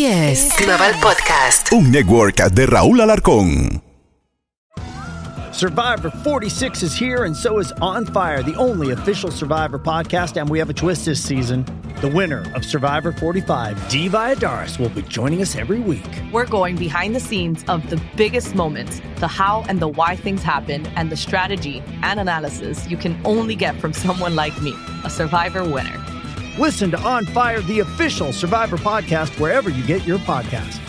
Así es. Global Podcast. Un network de Raúl Alarcón. Survivor 46 is here, and so is On Fire, the only official Survivor podcast. And we have a twist this season. The winner of Survivor 45, Dee Valladares, will be joining us every week. We're going behind the scenes of the biggest moments, the how and the why things happen, and the strategy and analysis you can only get from someone like me, a Survivor winner. Listen to On Fire, the official Survivor podcast, wherever you get your podcast.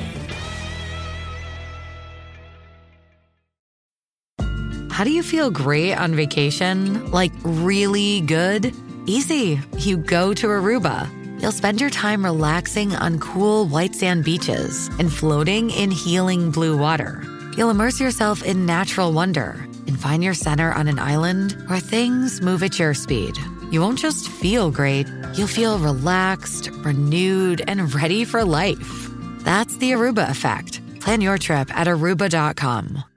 How do you feel great on vacation? Like really good? Easy. You go to Aruba. You'll spend your time relaxing on cool white sand beaches and floating in healing blue water. You'll immerse yourself in natural wonder and find your center on an island where things move at your speed. You won't just feel great, you'll feel relaxed, renewed, and ready for life. That's the Aruba effect. Plan your trip at aruba.com.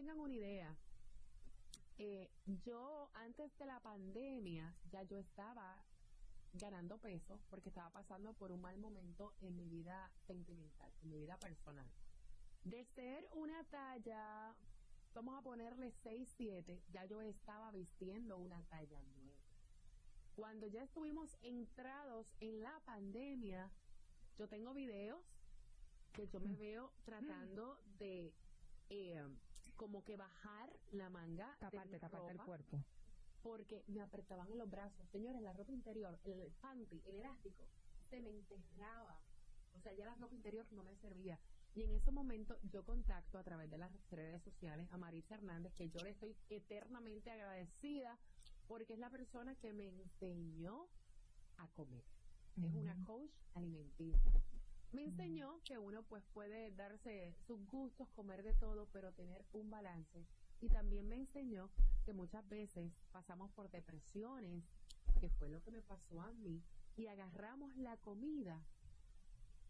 tengan una idea, eh, yo antes de la pandemia ya yo estaba ganando peso porque estaba pasando por un mal momento en mi vida sentimental, en mi vida personal. De ser una talla, vamos a ponerle 6-7, ya yo estaba vistiendo una talla 9. Cuando ya estuvimos entrados en la pandemia, yo tengo videos que yo me veo tratando de eh, como que bajar la manga Taparte, taparte el cuerpo. porque me apretaban los brazos. Señores, la ropa interior, el, el panty, el elástico, se me enterraba. O sea, ya la ropa interior no me servía. Y en ese momento yo contacto a través de las redes sociales a Marisa Hernández, que yo le estoy eternamente agradecida porque es la persona que me enseñó a comer. Es una coach alimenticia. Me enseñó que uno pues puede darse sus gustos, comer de todo, pero tener un balance. Y también me enseñó que muchas veces pasamos por depresiones, que fue lo que me pasó a mí, y agarramos la comida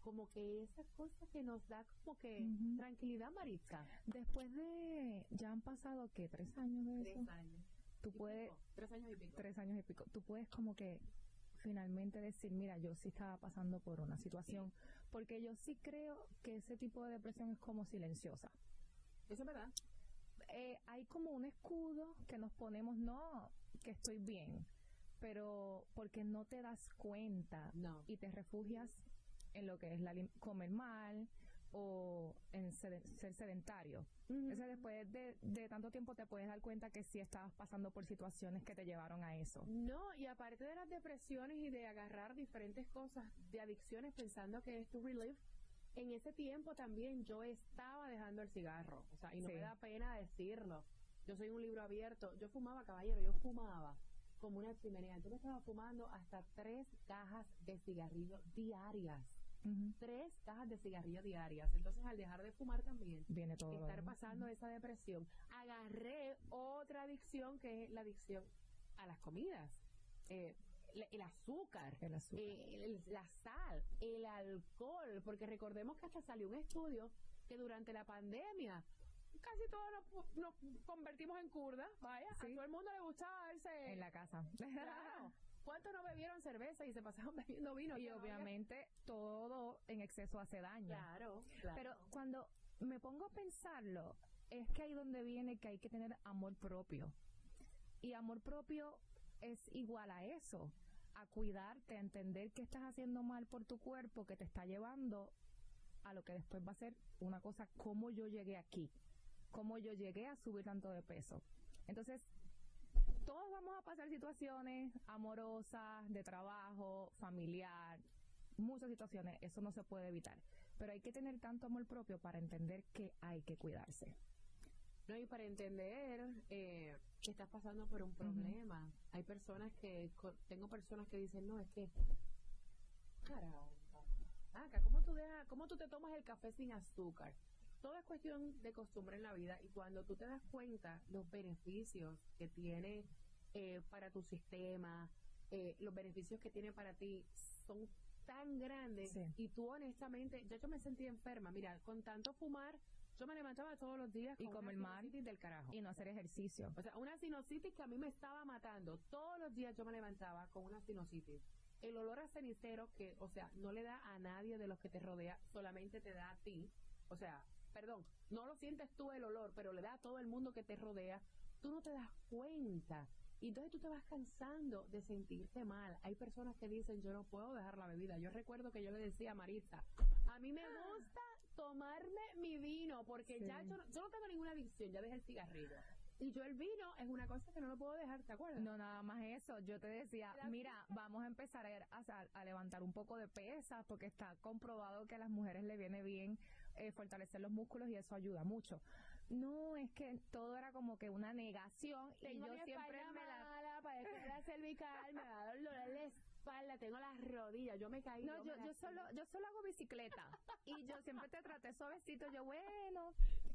como que esa cosa que nos da como que tranquilidad, Maritza. Después de, ya han pasado, ¿qué? ¿Tres años de eso? Tres años. Tú y puedes, pico, tres años y pico. tres años y pico, tú puedes como que finalmente decir, mira, yo sí estaba pasando por una situación, porque yo sí creo que ese tipo de depresión es como silenciosa. Eso es verdad. eh, hay como un escudo que nos ponemos, no, que estoy bien, pero porque no te das cuenta No. y te refugias en lo que es la comer mal o en ser sedentario. Entonces después de, de tanto tiempo te puedes dar cuenta que sí estabas pasando por situaciones que te llevaron a eso. No, y aparte de las depresiones y de agarrar diferentes cosas de adicciones pensando que es tu relief, en ese tiempo también yo estaba dejando el cigarro. O sea, y no Sí. me da pena decirlo. Yo soy un libro abierto. Yo fumaba, caballero, yo fumaba como una chimenea. Yo me estaba fumando hasta tres cajas de cigarrillo diarias. Tres cajas de cigarrillo diarias. Entonces, al dejar de fumar también, Viene todo. lo estar pasando esa depresión, agarré otra adicción que es la adicción a las comidas. Eh, el azúcar, El azúcar. eh, la sal, el alcohol, porque recordemos que hasta salió un estudio que durante la pandemia casi todos nos, nos convertimos en curda, vaya, a Sí. todo el mundo le gustaba verse en la casa. Claro. ¿Cuántos no bebieron cerveza y se pasaron bebiendo vino? y obviamente todo en exceso hace daño. Claro, claro. Pero cuando me pongo a pensarlo, es que ahí donde viene que hay que tener amor propio. Y amor propio es igual a eso, a cuidarte, a entender que estás haciendo mal por tu cuerpo, que te está llevando a lo que después va a ser una cosa, cómo yo llegué aquí, cómo yo llegué a subir tanto de peso. Entonces, todos vamos a pasar situaciones amorosas, de trabajo, familiar, muchas situaciones, eso no se puede evitar. Pero hay que tener tanto amor propio para entender que hay que cuidarse. No, y para entender eh, que estás pasando por un problema. Hay personas que, tengo personas que dicen, no, es que, caramba, acá, ¿cómo tú, dejas, ¿cómo tú te tomas el café sin azúcar? Todo es cuestión de costumbre en la vida y cuando tú te das cuenta los beneficios que tiene eh, para tu sistema, eh, los beneficios que tiene para ti son tan grandes Sí. y tú honestamente, yo, yo me sentí enferma, mira, con tanto fumar, yo me levantaba todos los días Y con comer una mal. del carajo. Y no hacer ejercicio. O sea, una sinusitis que a mí me estaba matando. Todos los días yo me levantaba con una sinusitis. El olor a cenicero que, o sea, no le da a nadie de los que te rodea, solamente te da a ti. O sea, perdón, no lo sientes tú el olor, pero le da a todo el mundo que te rodea. Tú no te das cuenta. Y entonces tú te vas cansando de sentirte mal. Hay personas que dicen, yo no puedo dejar la bebida. Yo recuerdo que yo le decía a Maritza, a mí me gusta tomarme mi vino porque Sí. ya yo, no- yo no tengo ninguna adicción, ya dejé el cigarrillo. Y yo el vino es una cosa que no lo puedo dejar, ¿te acuerdas? No, nada más eso. Yo te decía, mira, vamos a empezar a, a- a levantar un poco de pesas porque está comprobado que a las mujeres le viene bien eh, fortalecer los músculos y eso ayuda mucho. No, es que todo era como que una negación y yo mi siempre me la... mala, padezco de la cervical, me da dolor en la espalda, tengo las rodillas, yo me caí. No, yo, yo solo, yo solo hago bicicleta y yo siempre te traté suavecito, yo bueno,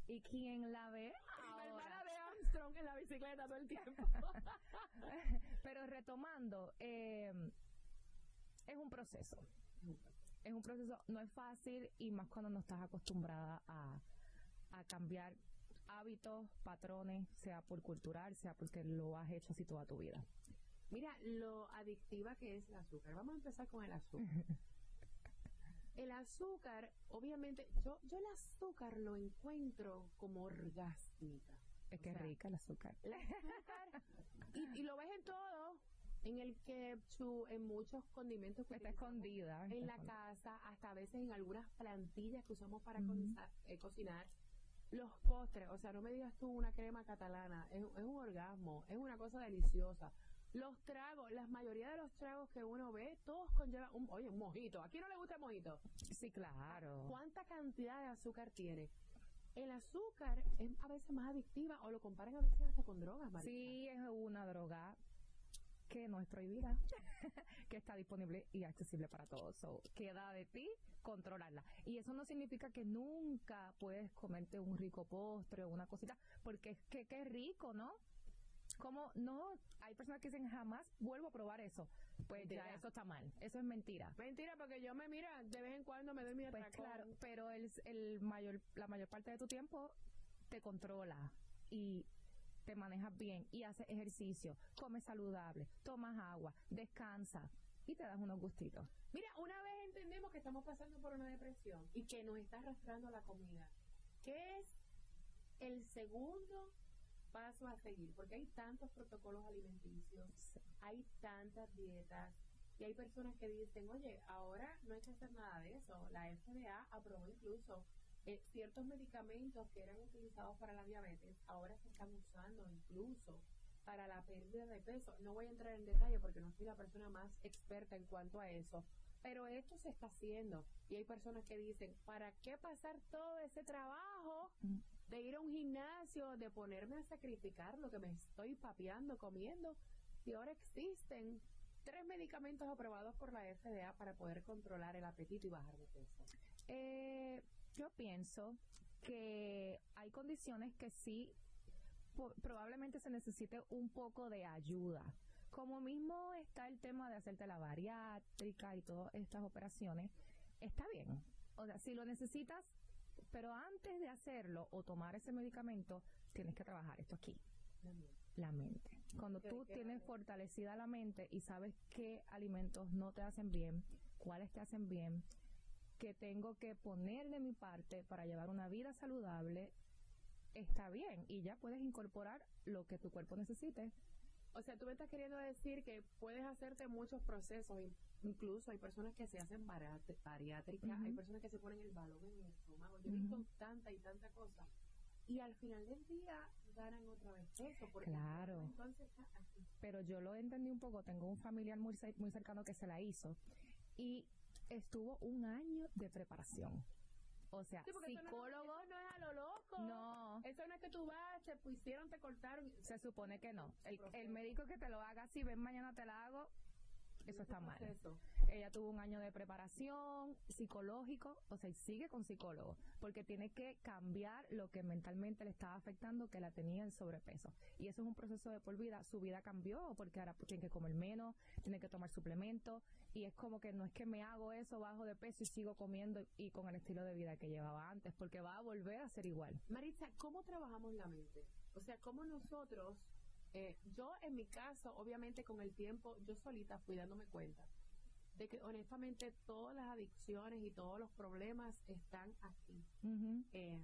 y quien la ve Mi hermana ahora. de Armstrong en la bicicleta todo el tiempo. Pero retomando, eh, es un proceso. Es un proceso, no es fácil y más cuando no estás acostumbrada a, a cambiar hábitos, patrones, sea por cultural, sea porque lo has hecho así toda tu vida. Mira, lo adictiva que es el azúcar. Vamos a empezar con el azúcar. El azúcar, obviamente, yo, yo el azúcar lo encuentro como orgásmica. Es O que sea, rica el azúcar. El azúcar, y, y lo ves en todo, en el ketchup, en muchos condimentos que Está escondida. está en la escondida. casa, hasta a veces en algunas plantillas que usamos para Ujú. cocinar, eh, cocinar. Los postres, o sea, no me digas tú una crema catalana, es, es un orgasmo, es una cosa deliciosa. Los tragos, la mayoría de los tragos que uno ve, todos conllevan un, oye, un mojito. ¿A quién no le gusta el mojito? Sí, claro. ¿Cuánta cantidad de azúcar tiene? El azúcar es a veces más adictiva o lo comparan a veces hasta con drogas, Maritza. Sí, es una droga que no es prohibida, que está disponible y accesible para todos. So, queda de ti controlarla. Y eso no significa que nunca puedes comerte un rico postre o una cosita, porque es que qué rico, ¿no? Como no, hay personas que dicen jamás vuelvo a probar eso. Pues Mentira. ya eso está mal. Eso es mentira. Mentira, porque yo me mira, de vez en cuando me doy mi Pues atracón. claro, pero el, el mayor, la mayor parte de tu tiempo te controla y te manejas bien y haces ejercicio, comes saludable, tomas agua, descansa y te das unos gustitos. Mira, una vez entendemos que estamos pasando por una depresión y que nos está arrastrando la comida. ¿Qué es el segundo paso a seguir, porque hay tantos protocolos alimenticios, hay tantas dietas, y hay personas que dicen, oye, ahora no hay que hacer nada de eso. La FDA aprobó incluso eh, ciertos medicamentos que eran utilizados para la diabetes, ahora se están usando incluso para la pérdida de peso. No voy a entrar en detalle porque no soy la persona más experta en cuanto a eso, pero esto se está haciendo. Y hay personas que dicen, ¿para qué pasar todo ese trabajo de ir a un gimnasio, de ponerme a sacrificar lo que me estoy papeando, comiendo? Si ahora existen tres medicamentos aprobados por la FDA para poder controlar el apetito y bajar de peso. Eh, yo pienso que hay condiciones que sí probablemente se necesite un poco de ayuda. Como mismo está el tema de hacerte la bariátrica y todas estas operaciones, está bien. O sea, si lo necesitas, pero antes de hacerlo o tomar ese medicamento, tienes que trabajar esto aquí. La mente. Cuando tú tienes fortalecida la mente y sabes qué alimentos no te hacen bien, cuáles te hacen bien, que tengo que poner de mi parte para llevar una vida saludable, está bien y ya puedes incorporar lo que tu cuerpo necesite. O sea, tú me estás queriendo decir que puedes hacerte muchos procesos, incluso hay personas que se hacen bariátrica, hay personas que se ponen el balón en el estómago. Yo he visto tanta y tanta cosa. Y al final del día ganan otra vez peso. Porque claro. Entonces Pero yo lo entendí un poco. Tengo un familiar muy, muy cercano que se la hizo. Y estuvo un año de preparación. O sea, psicólogo. no, es a lo loco. No. Eso no es que tú vas, te pusieron, te cortaron. Se supone que no. El, el, médico que te lo haga, si ven mañana te la hago, eso está mal. Ella tuvo un año de preparación psicológico, o sea, y sigue con psicólogo, porque tiene que cambiar lo que mentalmente le estaba afectando, que la tenía en sobrepeso. Y eso es un proceso de por vida. Su vida cambió, porque ahora tiene que comer menos, tiene que tomar suplementos, y es como que no es que me hago eso, bajo de peso y sigo comiendo y con el estilo de vida que llevaba antes, porque va a volver a ser igual. Maritza, ¿cómo trabajamos la mente? O sea, ¿cómo nosotros eh, yo en mi caso, obviamente con el tiempo, yo solita fui dándome cuenta de que honestamente todas las adicciones y todos los problemas están aquí. Eh,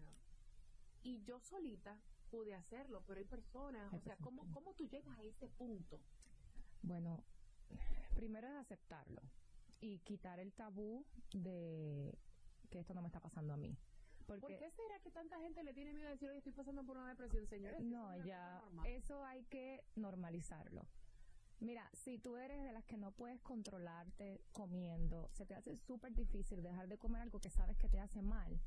y yo solita pude hacerlo, pero hay personas, o sea, ¿cómo, ¿cómo tú llegas a ese punto? Bueno, primero es aceptarlo y quitar el tabú de que esto no me está pasando a mí. ¿Por qué será que tanta gente le tiene miedo a decir, hoy estoy pasando por una depresión, señores? No, ya, eso hay que normalizarlo. Mira, si tú eres de las que no puedes controlarte comiendo, se te hace súper difícil dejar de comer algo que sabes que te hace mal,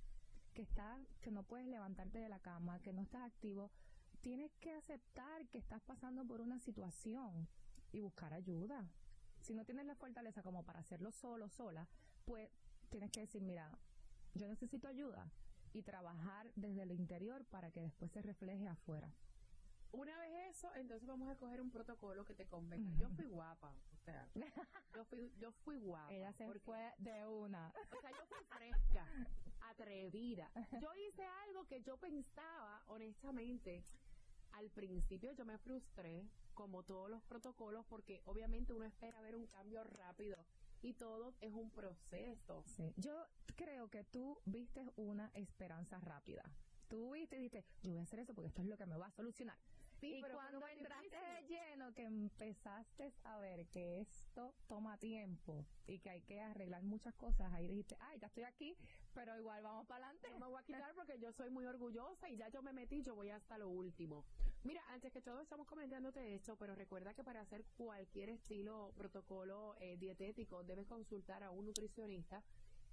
que está, que no puedes levantarte de la cama, que no estás activo, tienes que aceptar que estás pasando por una situación y buscar ayuda. Si no tienes la fortaleza como para hacerlo solo, sola, pues tienes que decir, mira, yo necesito ayuda y trabajar desde el interior para que después se refleje afuera. Una vez eso, entonces vamos a coger un protocolo que te convenga. Yo fui guapa, o sea, yo fui, yo fui guapa. Ella se fue de una. O sea, yo fui fresca, atrevida. Yo hice algo que yo pensaba, honestamente, al principio yo me frustré, como todos los protocolos, porque obviamente uno espera ver un cambio rápido y todo es un proceso. Yo creo que tú viste una esperanza rápida. Tú viste y dijiste, yo voy a hacer eso porque esto es lo que me va a solucionar. Y cuando entraste de lleno, que empezaste a ver que esto toma tiempo y que hay que arreglar muchas cosas, ahí dijiste, ay, ya estoy aquí, pero igual vamos para adelante. No me voy a quitar porque yo soy muy orgullosa y ya yo me metí, yo voy hasta lo último. Mira, antes que todo estamos comentándote esto, pero recuerda que para hacer cualquier estilo, protocolo eh, dietético, debes consultar a un nutricionista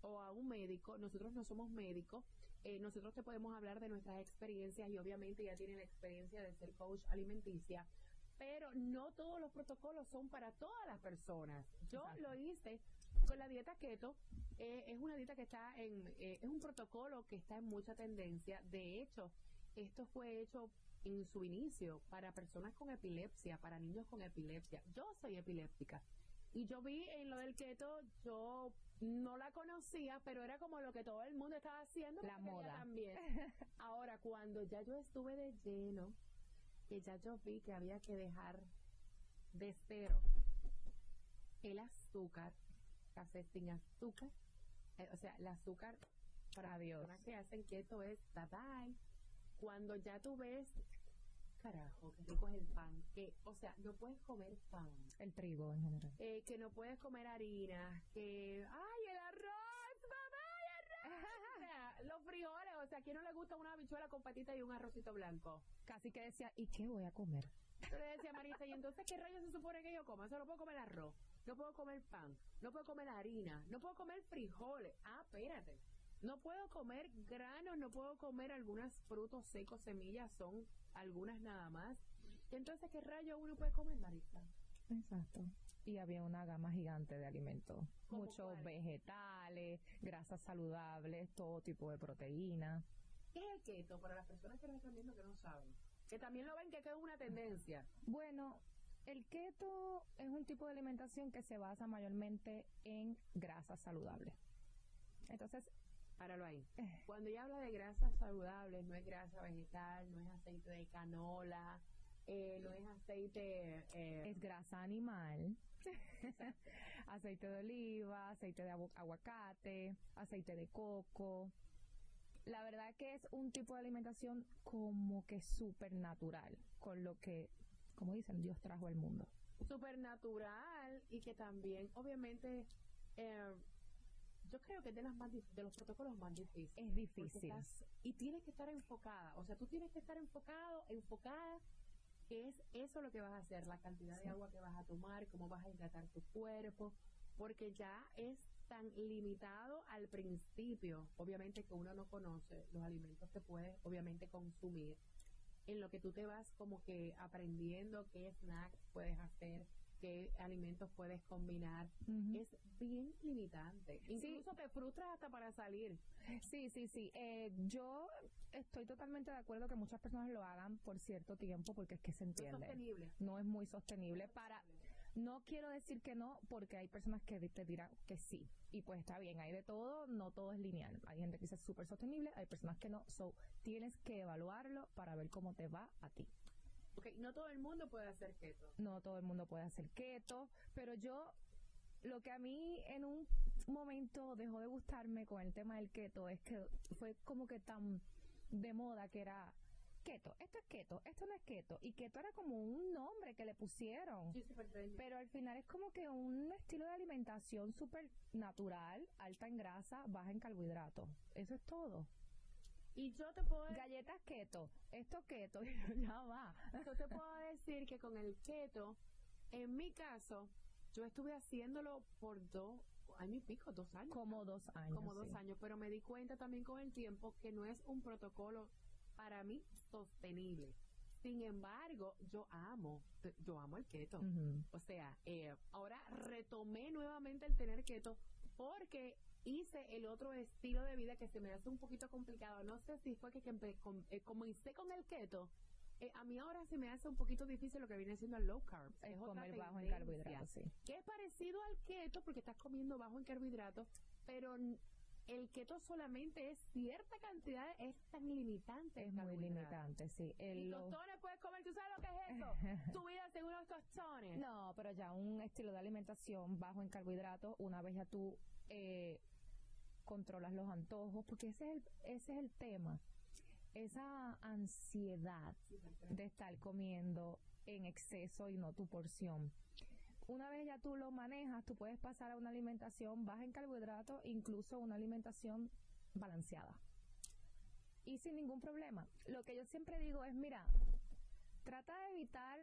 o a un médico. Nosotros no somos médicos. Eh, nosotros te podemos hablar de nuestras experiencias y obviamente ya tienen la experiencia de ser coach alimenticia. Pero no todos los protocolos son para todas las personas. Yo lo hice con la dieta keto. Eh, es una dieta que está en, es un protocolo que está en mucha tendencia. De hecho, esto fue hecho en su inicio para personas con epilepsia, para niños con epilepsia. Yo soy epiléptica. Y yo vi en lo del keto, yo no la conocía, pero era como lo que todo el mundo estaba haciendo. La moda. También. Ahora, cuando ya yo estuve de lleno, que ya yo vi que había que dejar de cero el azúcar, café sin azúcar, eh, o sea, el azúcar para Dios. que hacen keto es bye bye cuando ya tú ves carajo, qué rico es el pan. Que, o sea, no puedes comer pan. El trigo en general. Eh, que no puedes comer harina. Que, ¡ay, el arroz! ¡Mamá, el arroz! O sea, los frijoles. O sea, ¿a quién no le gusta una habichuela con patita y un arrocito blanco? Casi que decía, ¿y qué voy a comer? Yo le decía Marisa, ¿y entonces qué rayos se supone que yo coma? Solo puedo comer arroz, no puedo comer pan, no puedo comer harina, no puedo comer frijoles. Ah, espérate. No puedo comer granos, no puedo comer algunos frutos secos, semillas, son algunas nada más. Entonces, ¿qué rayos uno puede comer, Marisa? Exacto. Y había una gama gigante de alimentos. ¿Cómo Muchos cuál? vegetales, grasas saludables, todo tipo de proteína. ¿Qué es el keto? Para las personas que nos están viendo que no saben. Que también lo ven que es una tendencia. Bueno, el keto es un tipo de alimentación que se basa mayormente en grasas saludables. Entonces, Páralo ahí. Eh. Cuando ella habla de grasas saludables, no es grasa vegetal, no es aceite de canola, eh, no es aceite... eh, es grasa animal, aceite de oliva, aceite de agu- aguacate, aceite de coco. La verdad que es un tipo de alimentación como que súper natural, con lo que, como dicen, Dios trajo al mundo. supernatural y que también, obviamente, eh, yo creo que es de, las más, de los protocolos más difíciles. Es difícil. estás- y tienes que estar enfocada, o sea, tú tienes que estar enfocado, enfocada, que es eso lo que vas a hacer, la cantidad Sí. de agua que vas a tomar, cómo vas a hidratar tu cuerpo, porque ya es tan limitado al principio, obviamente que uno no conoce los alimentos que puedes, obviamente, consumir, en lo que tú te vas como que aprendiendo qué snacks puedes hacer, qué alimentos puedes combinar, es bien limitante. Incluso te frustras hasta para salir. Sí, sí, sí. Eh, yo estoy totalmente de acuerdo que muchas personas lo hagan por cierto tiempo porque es que se No es entiende. sostenible. No es muy sostenible para... No quiero decir que no, porque hay personas que te dirán que sí. Y pues está bien, hay de todo, no todo es lineal. Hay gente que dice súper sostenible, hay personas que no. So, tienes que evaluarlo para ver cómo te va a ti. Ok, no todo el mundo puede hacer keto. No todo el mundo puede hacer keto, pero yo lo que a mí en un momento dejó de gustarme con el tema del keto es que fue como que tan de moda que era keto, esto es keto, esto no es keto, y keto era como un nombre que le pusieron. Sí. Pero al final es como que un estilo de alimentación súper natural, alta en grasa, baja en carbohidratos. Eso es todo. Y yo te puedo Galletas keto, esto keto, ya va. Yo te puedo decir que con el keto, en mi caso, yo estuve haciéndolo por dos años y pico, dos años. Como dos años. Como dos sí. años, pero me di cuenta también con el tiempo que no es un protocolo para mí sostenible. Sin embargo, yo amo, yo amo el keto. O sea, eh, ahora retomé nuevamente el tener keto porque hice el otro estilo de vida que se me hace un poquito complicado. No sé si fue que, que com- eh, comencé con el keto. eh, a mí ahora se me hace un poquito difícil lo que viene siendo el low carb. Es comer bajo en carbohidratos, sí. Que es parecido al keto porque estás comiendo bajo en carbohidratos, pero el keto solamente es cierta cantidad, es tan limitante. Es muy limitante, sí. El Y lo- tostones puedes comer, ¿tú sabes lo que es eso? Tu vida según los tostones. No, pero ya un estilo de alimentación bajo en carbohidratos, una vez ya tú eh, controlas los antojos, porque ese es el, ese es el tema. Esa ansiedad de estar comiendo en exceso y no tu porción. Una vez ya tú lo manejas, tú puedes pasar a una alimentación baja en carbohidratos, incluso una alimentación balanceada. Y sin ningún problema. Lo que yo siempre digo es, mira, trata de evitar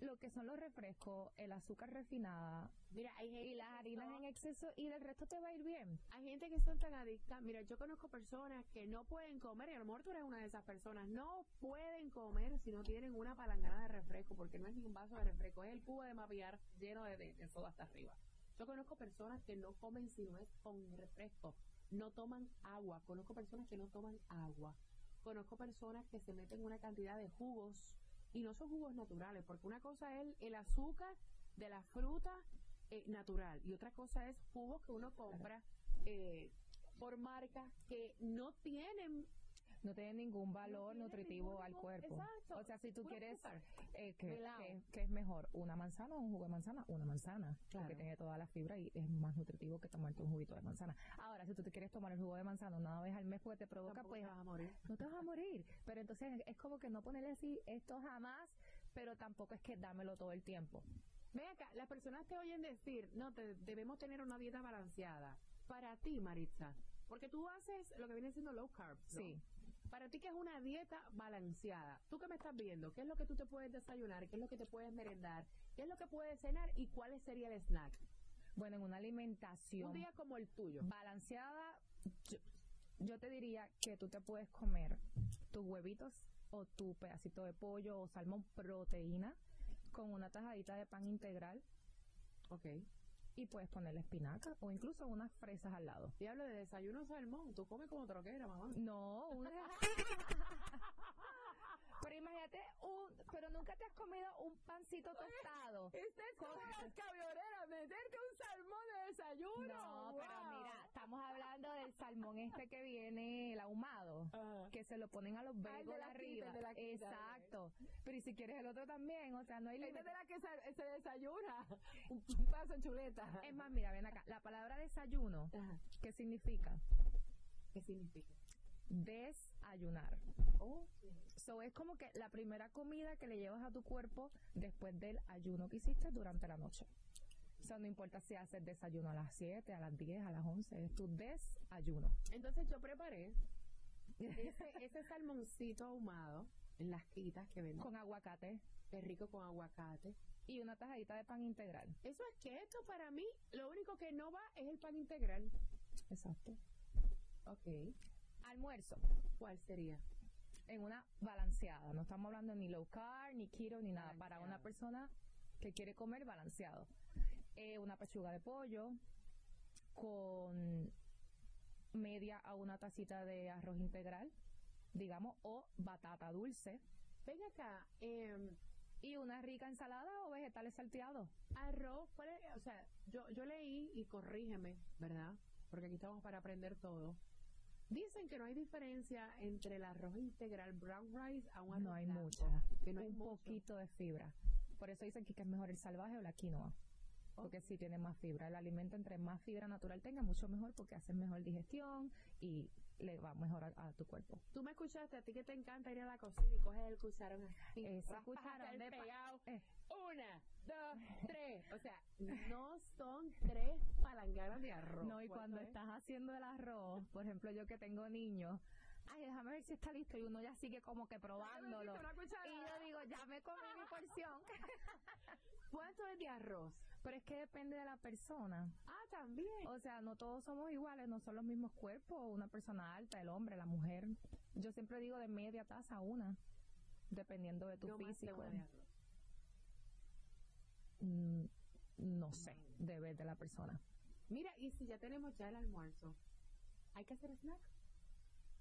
lo que son los refrescos, el azúcar refinada Mira, hay gente y las harinas en exceso y del resto te va a ir bien. Hay gente que son tan adictas. Mira, yo conozco personas que no pueden comer, y a lo mejor tú eres una de esas personas, no pueden comer si no tienen una palangana de refresco, porque no es ni un vaso de refresco, es el cubo de mapear lleno de, de, de soda hasta arriba. Yo conozco personas que no comen si no es con refresco, no toman agua, conozco personas que no toman agua, conozco personas que se meten una cantidad de jugos y no son jugos naturales, porque una cosa es el, azúcar de la fruta eh, natural y otra cosa es jugos que uno compra eh, por marcas que no tienen no tiene ningún valor tiene nutritivo ningún al cuerpo. exacto, O sea, si tú quieres, eh, que, que- que es mejor? ¿Una manzana o un jugo de manzana? Una manzana, Claro. porque tiene toda la fibra y es más nutritivo que tomarte un juguito de manzana. Ahora, si tú te quieres tomar el jugo de manzana una vez al mes porque te provoca, Tampoco pues te vas a morir. no te vas a morir. Pero entonces es como que no ponerle así esto jamás, pero tampoco es que dámelo todo el tiempo. Ven acá, las personas te oyen decir, no, te- debemos tener una dieta balanceada. Para ti, Maritza, porque tú haces lo que viene siendo low carbs, ¿no? Sí. Para ti, que es una dieta balanceada? ¿Tú que me estás viendo? ¿Qué es lo que tú te puedes desayunar? ¿Qué es lo que te puedes merendar? ¿Qué es lo que puedes cenar? ¿Y cuál sería el snack? Bueno, en una alimentación Un día como el tuyo. balanceada, yo, yo te diría que tú te puedes comer tus huevitos o tu pedacito de pollo o salmón proteína con una tajadita de pan integral Ok. Y puedes ponerle espinaca o incluso unas fresas al lado. Y hablo de desayuno salmón. Tú comes como troquera, mamá. No, una... Pero nunca te has comido un pancito tostado. Esta es como las camioneras, meterte un salmón de desayuno. No, pero mira, estamos hablando del salmón este que viene, el ahumado, Ajá. que se lo ponen a los Ah, bagels la arriba. quita, Exacto. Pero y si quieres el otro también, o sea, no hay Esta límite. es de la que se, se desayuna. Un, paso de chuleta. Es más, mira, ven acá. La palabra desayuno, Ajá. ¿qué significa? ¿Qué significa? Desayunar. Oh, So es como que la primera comida que le llevas a tu cuerpo después del ayuno que hiciste durante la noche. O sea, no importa si haces desayuno a las 7, a las 10, a las 11, es tu desayuno. Entonces yo preparé ese, ese salmoncito ahumado en las quitas que venden. Con aguacate Qué rico con aguacate. y una tajadita de pan integral. Eso es keto para mí. Lo único que no va es el pan integral. Exacto. Ok. Almuerzo. ¿Cuál sería? En una balanceada. No estamos hablando ni low carb, ni keto, ni nada. Para una persona que quiere comer balanceado. Eh, una pechuga de pollo con media a una tacita de arroz integral, digamos, o batata dulce. Ven acá. em, Y una rica ensalada o vegetales salteados. arroz, o sea, yo, yo leí y corrígeme, ¿verdad? Porque aquí estamos para aprender todo. Dicen que no hay diferencia entre el arroz integral brown rice a un arroz No hay blanco, mucha. Que no hay un mucho. poquito de fibra. Por eso dicen que es mejor el salvaje o la quinoa. Porque sí tiene más fibra. El alimento entre más fibra natural tenga, mucho mejor porque hace mejor digestión y le va mejor a, a tu cuerpo. Tú me escuchaste, a ti que te encanta ir a la cocina y coges el cucharón así, Ese cucharón de pegado. eh. Una, dos, tres. O sea, no son tres palanganas de arroz. No, y cuando ¿Cuánto es? estás haciendo el arroz, por ejemplo, yo que tengo niños, ay, déjame ver si está listo y uno ya sigue como que probándolo. Y yo digo, ya me comí mi porción. ¿Cuánto es de arroz? Pero es que depende de la persona. Ah, también. O sea, no todos somos iguales, no son los mismos cuerpos, una persona alta, el hombre, la mujer. Yo siempre digo de media taza a una, dependiendo de tu Yo físico. Mm, no sé, debe de la persona. Mira, y si ya tenemos ya el almuerzo, ¿hay que hacer snack?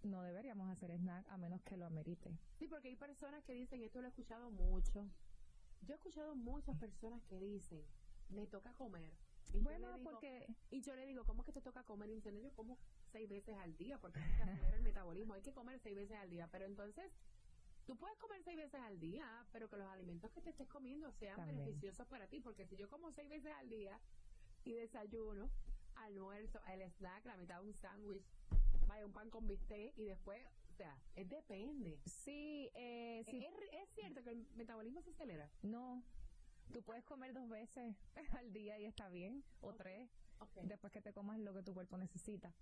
No deberíamos hacer snack a menos que lo amerite. Sí, porque hay personas que dicen, esto lo he escuchado mucho. Yo he escuchado muchas personas que dicen, me toca comer. Y yo Bueno, le digo- porque Y yo le digo, ¿cómo es que te toca comer? Y dicen, "No, yo como seis veces al día porque hay que acelerar el metabolismo. Hay que comer seis veces al día. Pero entonces, tú puedes comer seis veces al día, pero que los alimentos que te estés comiendo sean También. beneficiosos para ti. Porque si yo como seis veces al día y desayuno, almuerzo, el snack, la mitad de un sándwich, vaya, un pan con bistec y después, o sea, es depende. sí, eh, sí, ¿Es, es cierto que el metabolismo se acelera? no. Tú puedes comer dos veces al día y está bien, o tres, después que te comas lo que tu cuerpo necesita.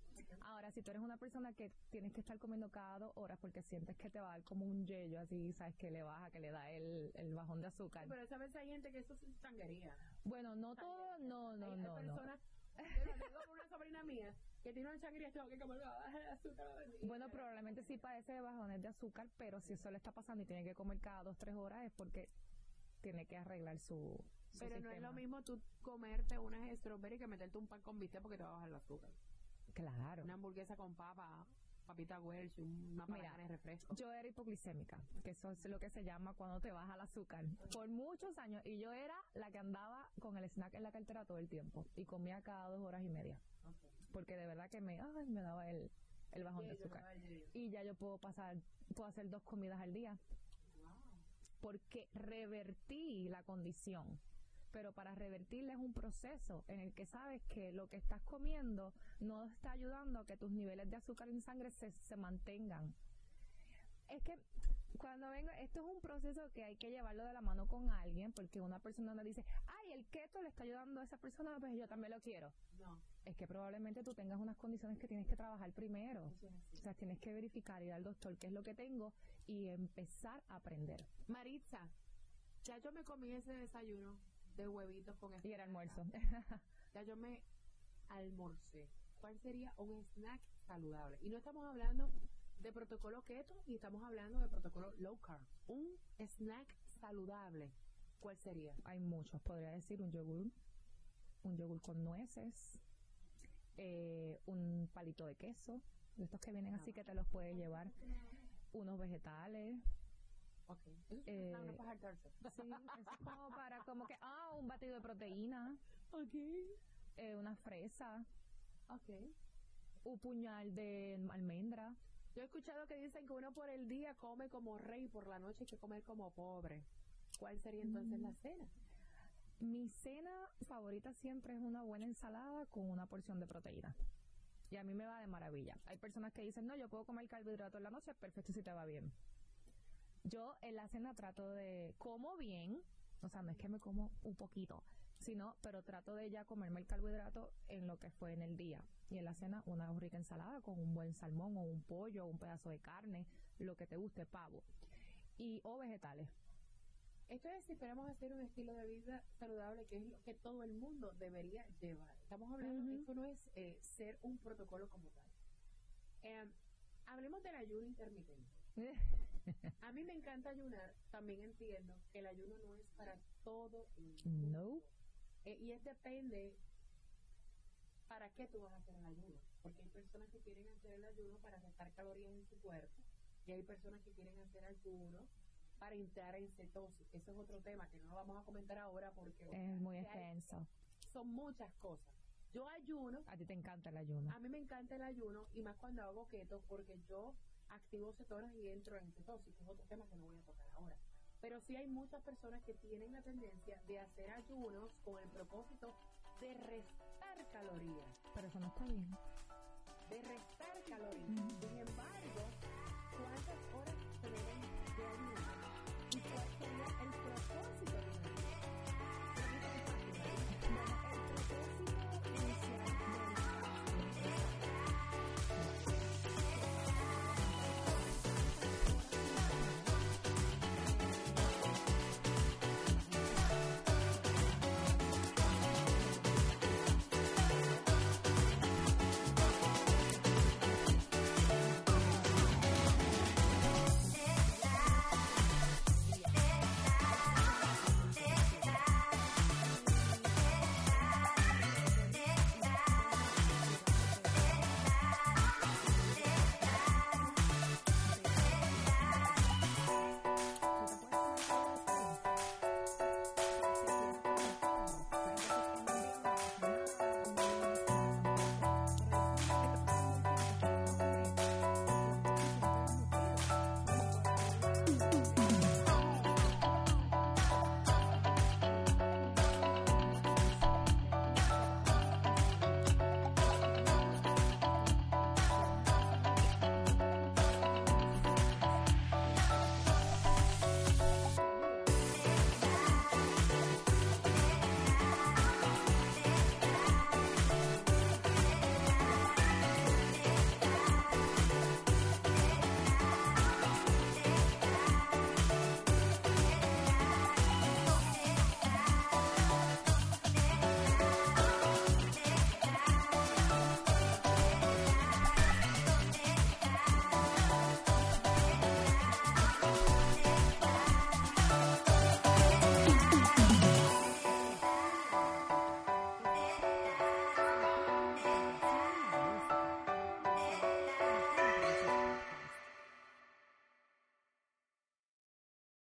Ahora, si tú eres una persona que tienes que estar comiendo cada dos horas porque sientes que te va a dar como un yello, así, sabes, que le baja, que le da el, el bajón de azúcar. Pero esa vez hay gente que eso es sanguería. Bueno, no todo, no, no, hay, no, hay no. personas, yo por una sobrina mía, que tiene una sangría, tengo que comer azúcar. Bueno, probablemente sí padece de bajones de azúcar, pero si eso le está pasando y tiene que comer cada dos, tres horas es porque tiene que arreglar su, su Pero no es lo mismo tú comerte unas strawberry que meterte un pan con bistec porque te va a bajar el azúcar. Claro. Una hamburguesa con papa, papita Welch, una Mira, de refresco. Yo era hipoglicémica, que eso es lo que se llama cuando te baja el azúcar. Por muchos años. Y yo era la que andaba con el snack en la cartera todo el tiempo. Y comía cada dos horas y media. Porque de verdad que me, ay, me daba el, el bajón de azúcar. Y ya yo puedo pasar, puedo hacer dos comidas al día. Porque revertí la condición. Pero para revertirla es un proceso en el que sabes que lo que estás comiendo no está ayudando a que tus niveles de azúcar en sangre se, se mantengan. Es que cuando vengo, esto es un proceso que hay que llevarlo de la mano con alguien, porque una persona no dice, ay, el keto le está ayudando a esa persona, pues yo también lo quiero. No. Es que probablemente tú tengas unas condiciones que tienes que trabajar primero. O sea, tienes que verificar, ir al doctor qué es lo que tengo y empezar a aprender. Maritza, ya yo me comí ese desayuno de huevitos con Y era almuerzo. Ya yo me almorcé. ¿Cuál sería un snack saludable? Y no estamos hablando de protocolo keto y estamos hablando de protocolo low carb. Un snack saludable. ¿Cuál sería? Hay muchos, podría decir un yogur, un yogur con nueces, eh, un palito de queso, de estos que vienen así que te los puedes llevar, unos vegetales. Ok. Eso es Eh, una. Sí, es como para como que, ah, un batido de proteína, Ok. eh, una fresa, Ok. un puñal de almendra. Yo he escuchado que dicen que uno por el día come como rey y por la noche hay que comer como pobre. ¿Cuál sería entonces la cena? Mi cena favorita siempre es una buena ensalada con una porción de proteína. Y a mí me va de maravilla. Hay personas que dicen, no, yo puedo comer carbohidratos en la noche, perfecto si te va bien. Yo en la cena trato de, como bien, o sea, no es que me como un poquito, sino, pero trato de ya comerme el carbohidrato en lo que fue en el día. Y en la cena una rica ensalada con un buen salmón o un pollo o un pedazo de carne, lo que te guste, pavo. Y, o vegetales. Esto es si esperamos hacer un estilo de vida saludable, que es lo que todo el mundo debería llevar. Estamos hablando, Ujú. esto no es eh, ser un protocolo como tal. Eh, hablemos del ayuno intermitente. A mí me encanta ayunar, también entiendo que el ayuno no es para todo el mundo. No. Eh, y es depende para qué tú vas a hacer el ayuno. Porque hay personas que quieren hacer el ayuno para gastar calorías en su cuerpo y hay personas que quieren hacer ayuno para entrar en cetosis. Ese es otro tema que no lo vamos a comentar ahora porque Es muy extenso. son muchas cosas. Yo ayuno, A ti te encanta el ayuno. a mí me encanta el ayuno y más cuando hago keto porque yo activo cetonas y entro en cetosis, que es otro tema que no voy a tocar ahora. Pero sí hay muchas personas que tienen la tendencia de hacer ayunos con el propósito de restar calorías, Pero eso no está bien. de restar calorías. Sin embargo,